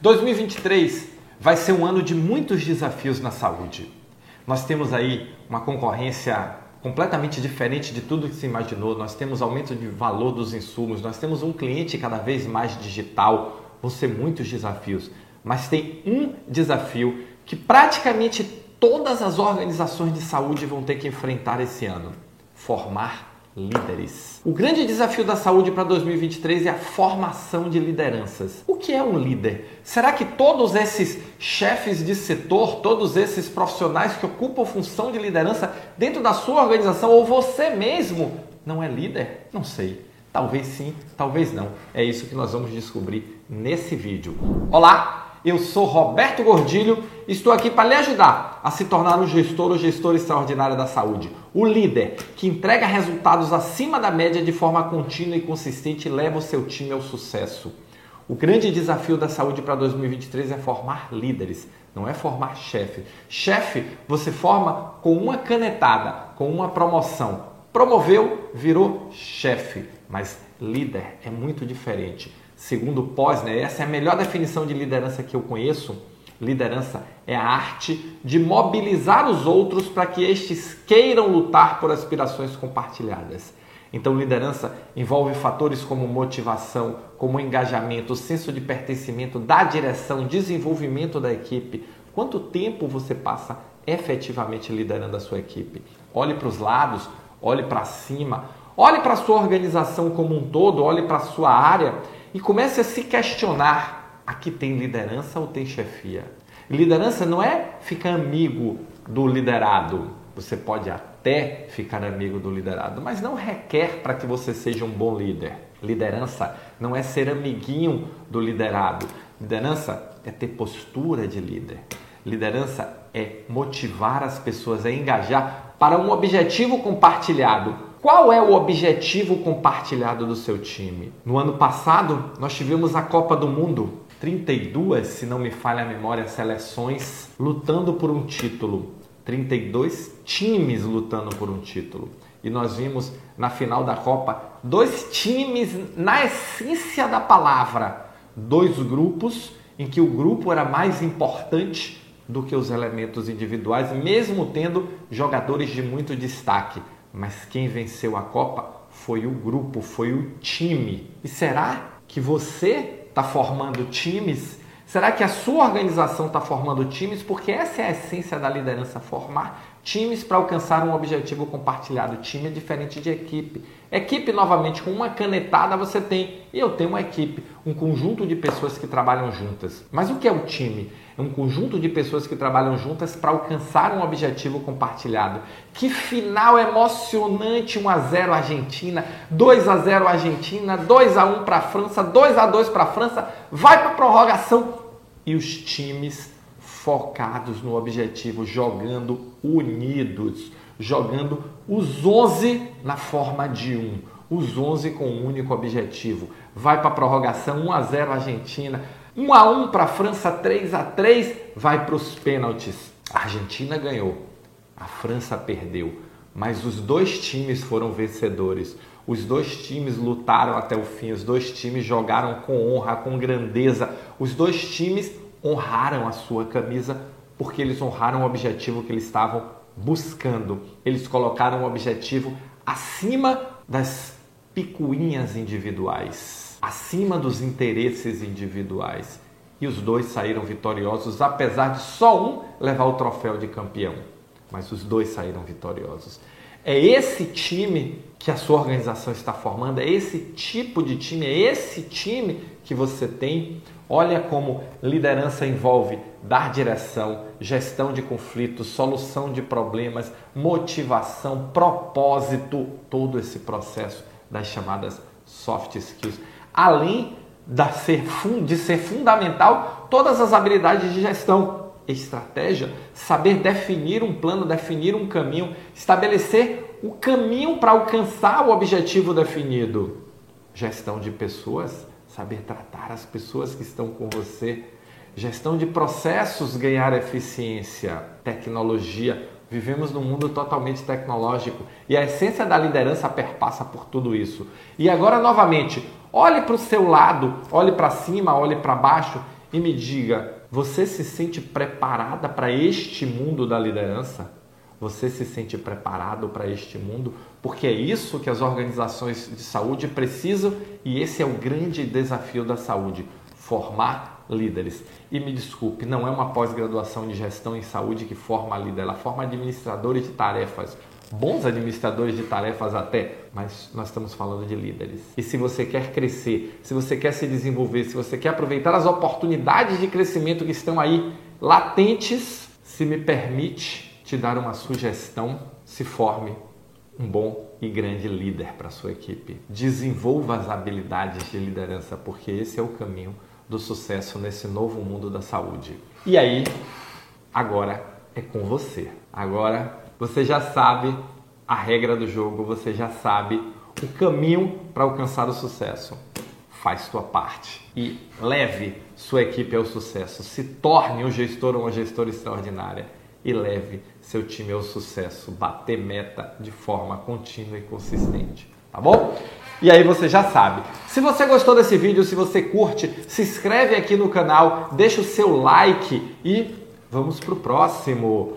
2023 vai ser um ano de muitos desafios na saúde. Nós temos aí uma concorrência completamente diferente de tudo que se imaginou. Nós temos aumento de valor dos insumos, nós temos um cliente cada vez mais digital. Vão ser muitos desafios, mas tem um desafio que praticamente todas as organizações de saúde vão ter que enfrentar esse ano: formar líderes. O grande desafio da saúde para 2023 é a formação de lideranças. O que é um líder? Será que todos esses chefes de setor, todos esses profissionais que ocupam função de liderança dentro da sua organização ou você mesmo não é líder? Não sei. Talvez sim, talvez não. É isso que nós vamos descobrir nesse vídeo. Olá, eu sou Roberto Gordilho estou aqui para lhe ajudar a se tornar um gestor ou gestora extraordinária da saúde. O líder que entrega resultados acima da média de forma contínua e consistente leva o seu time ao sucesso. O grande desafio da saúde para 2023 é formar líderes, não é formar chefe. Chefe você forma com uma canetada, com uma promoção. Promoveu, virou chefe, mas líder é muito diferente segundo Posner, essa é a melhor definição de liderança que eu conheço. Liderança é a arte de mobilizar os outros para que estes queiram lutar por aspirações compartilhadas. Então, liderança envolve fatores como motivação, como engajamento, senso de pertencimento, da direção, desenvolvimento da equipe. Quanto tempo você passa efetivamente liderando a sua equipe? Olhe para os lados, olhe para cima, olhe para a sua organização como um todo, olhe para a sua área e comece a se questionar: aqui tem liderança ou tem chefia? Liderança não é ficar amigo do liderado. Você pode até ficar amigo do liderado, mas não requer para que você seja um bom líder. Liderança não é ser amiguinho do liderado. Liderança é ter postura de líder. Liderança é motivar as pessoas a engajar para um objetivo compartilhado qual é o objetivo compartilhado do seu time? No ano passado, nós tivemos a Copa do Mundo, 32, se não me falha a memória, seleções lutando por um título. 32 times lutando por um título. E nós vimos na final da Copa dois times na essência da palavra, dois grupos em que o grupo era mais importante do que os elementos individuais, mesmo tendo jogadores de muito destaque mas quem venceu a Copa foi o grupo, foi o time. E será que você está formando times? Será que a sua organização está formando times? Porque essa é a essência da liderança: formar times para alcançar um objetivo compartilhado. Time é diferente de equipe. Equipe, novamente, com uma canetada você tem. E eu tenho uma equipe, um conjunto de pessoas que trabalham juntas. Mas o que é o time? É um conjunto de pessoas que trabalham juntas para alcançar um objetivo compartilhado. Que final emocionante! 1 a 0 Argentina, 2 a 0 Argentina, 2 a 1 para a França, 2 a 2 para a França, vai para a prorrogação e os times focados no objetivo, jogando unidos, jogando os 11 na forma de um, os 11 com um único objetivo. Vai para a prorrogação 1 a 0 Argentina, 1 a 1 para a França, 3 a 3, vai para os pênaltis. A Argentina ganhou, a França perdeu, mas os dois times foram vencedores. Os dois times lutaram até o fim, os dois times jogaram com honra, com grandeza. Os dois times honraram a sua camisa porque eles honraram o objetivo que eles estavam buscando. Eles colocaram o objetivo acima das picuinhas individuais, acima dos interesses individuais. E os dois saíram vitoriosos, apesar de só um levar o troféu de campeão. Mas os dois saíram vitoriosos. É esse time que a sua organização está formando, é esse tipo de time, é esse time que você tem. Olha como liderança envolve dar direção, gestão de conflitos, solução de problemas, motivação, propósito, todo esse processo das chamadas soft skills. Além de ser fundamental todas as habilidades de gestão estratégia, saber definir um plano, definir um caminho, estabelecer o caminho para alcançar o objetivo definido. Gestão de pessoas, saber tratar as pessoas que estão com você. Gestão de processos, ganhar eficiência. Tecnologia. Vivemos num mundo totalmente tecnológico e a essência da liderança perpassa por tudo isso. E agora, novamente, olhe para o seu lado, olhe para cima, olhe para baixo e me diga: você se sente preparada para este mundo da liderança? Você se sente preparado para este mundo? Porque é isso que as organizações de saúde precisam e esse é o grande desafio da saúde: formar líderes. E me desculpe, não é uma pós-graduação de gestão em saúde que forma líder, ela forma administradores de tarefas, bons administradores de tarefas até, mas nós estamos falando de líderes. E se você quer crescer, se você quer se desenvolver, se você quer aproveitar as oportunidades de crescimento que estão aí latentes, se me permite te dar uma sugestão, se forme um bom e grande líder para sua equipe. Desenvolva as habilidades de liderança, porque esse é o caminho do sucesso nesse novo mundo da saúde. E aí, agora é com você. Agora você já sabe a regra do jogo, você já sabe o caminho para alcançar o sucesso. Faz tua parte e leve sua equipe ao sucesso. Se torne um gestor ou uma gestora extraordinária e leve seu time ao sucesso. Bater meta de forma contínua e consistente. Tá bom? E aí você já sabe. Se você gostou desse vídeo, se você curte, se inscreve aqui no canal, deixa o seu like e vamos pro próximo.